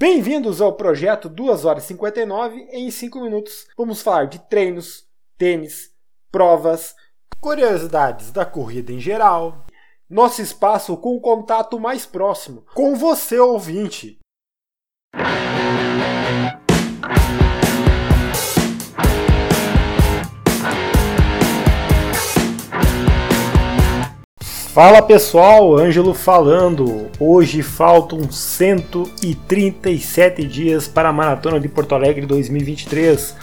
Bem-vindos ao projeto 2 horas e 59 em 5 minutos. Vamos falar de treinos, tênis, provas, curiosidades da corrida em geral, nosso espaço com o contato mais próximo, com você ouvinte. Fala pessoal, Ângelo falando. Hoje faltam 137 dias para a Maratona de Porto Alegre 2023.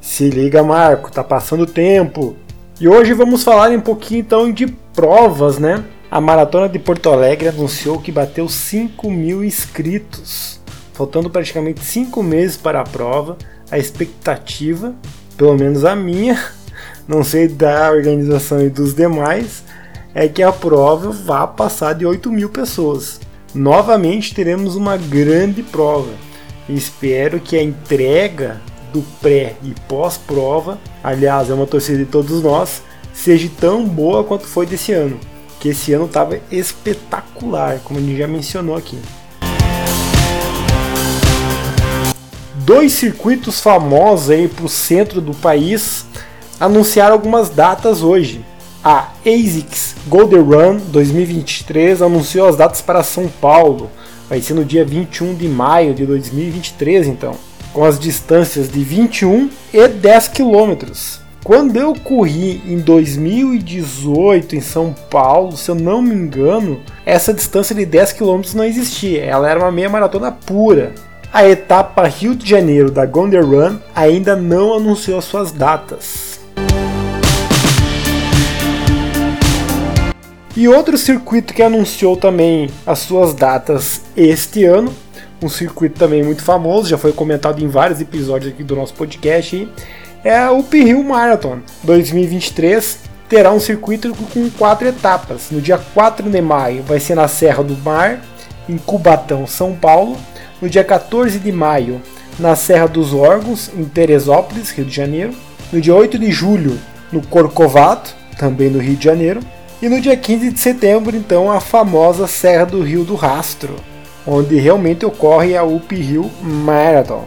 Se liga, Marco, tá passando tempo. E hoje vamos falar um pouquinho então de provas, né? A Maratona de Porto Alegre anunciou que bateu 5 mil inscritos, faltando praticamente 5 meses para a prova. A expectativa, pelo menos a minha, não sei da organização e dos demais, é que a prova vá passar de 8 mil pessoas. Novamente teremos uma grande prova. Espero que a entrega do pré e pós-prova, aliás, é uma torcida de todos nós, seja tão boa quanto foi desse ano. Que esse ano estava espetacular, como a gente já mencionou aqui. Dois circuitos famosos aí para o centro do país anunciaram algumas datas hoje. A ASICS Golden Run 2023 anunciou as datas para São Paulo. Vai ser no dia 21 de maio de 2023, então, com as distâncias de 21 e 10 quilômetros. Quando eu corri em 2018 em São Paulo, se eu não me engano, essa distância de 10 km não existia, ela era uma meia maratona pura. A etapa Rio de Janeiro da Golden Run ainda não anunciou suas datas. E outro circuito que anunciou também as suas datas este ano, um circuito também muito famoso, já foi comentado em vários episódios aqui do nosso podcast, é o Uphill Marathon 2023. Terá um circuito com quatro etapas. No dia 4 de maio vai ser na Serra do Mar, em Cubatão, São Paulo. No dia 14 de maio, na Serra dos Órgãos, em Teresópolis, Rio de Janeiro. No dia 8 de julho, no Corcovado, também no Rio de Janeiro. E no dia 15 de setembro, então, a famosa Serra do Rio do Rastro, onde realmente ocorre a Up Hill Marathon.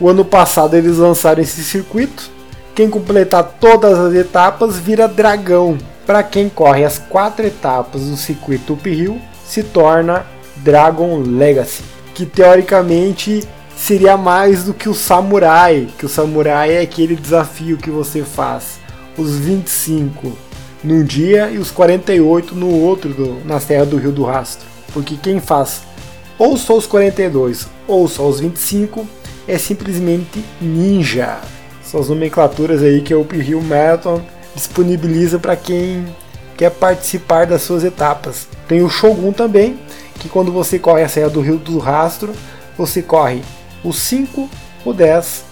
O ano passado eles lançaram esse circuito. Quem completar todas as etapas vira dragão. Para quem corre as quatro etapas do circuito Up Hill, se torna Dragon Legacy, que teoricamente seria mais do que o Samurai, que o Samurai é aquele desafio que você faz os 25 num dia e os 48 no outro do, na Serra do Rio do Rastro. Porque quem faz ou só os 42 ou só os 25 é simplesmente ninja. São as nomenclaturas aí que o Rio Marathon disponibiliza para quem quer participar das suas etapas. Tem o Shogun também, que quando você corre a Serra do Rio do Rastro, você corre os 5, o 10,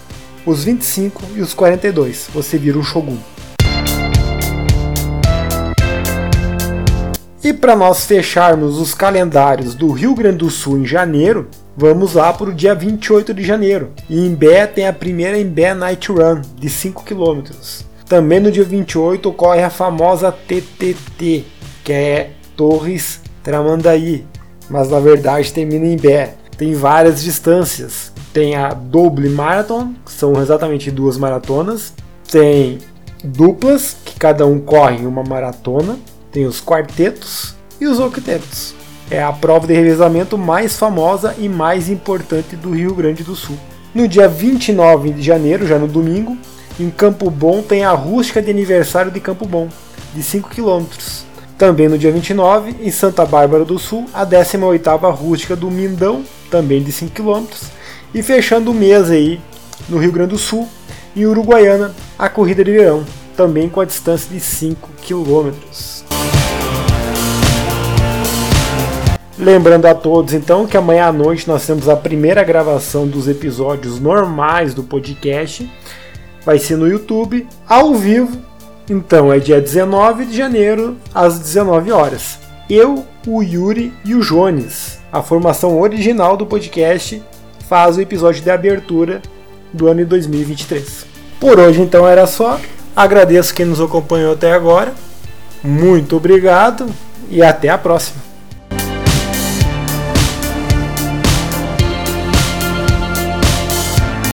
os 25 e os 42. Você vira um Shogun. E para nós fecharmos os calendários do Rio Grande do Sul em janeiro, vamos lá para o dia 28 de janeiro. E em Bé tem a primeira Bé Night Run de 5 km. Também no dia 28 ocorre a famosa TTT, que é Torres Tramandaí, mas na verdade termina em Bé. Tem várias distâncias. Tem a Double Marathon, que são exatamente duas maratonas. Tem duplas, que cada um corre uma maratona tem os quartetos e os octetos. É a prova de revezamento mais famosa e mais importante do Rio Grande do Sul. No dia 29 de janeiro, já no domingo, em Campo Bom tem a rústica de aniversário de Campo Bom, de 5 km. Também no dia 29, em Santa Bárbara do Sul, a 18ª rústica do Mindão, também de 5 km. E fechando o mês aí, no Rio Grande do Sul, em Uruguaiana, a corrida de verão, também com a distância de 5 km. Lembrando a todos então que amanhã à noite nós temos a primeira gravação dos episódios normais do podcast. Vai ser no YouTube, ao vivo. Então é dia 19 de janeiro, às 19 horas. Eu, o Yuri e o Jones, a formação original do podcast, faz o episódio de abertura do ano de 2023. Por hoje então era só. Agradeço quem nos acompanhou até agora. Muito obrigado e até a próxima.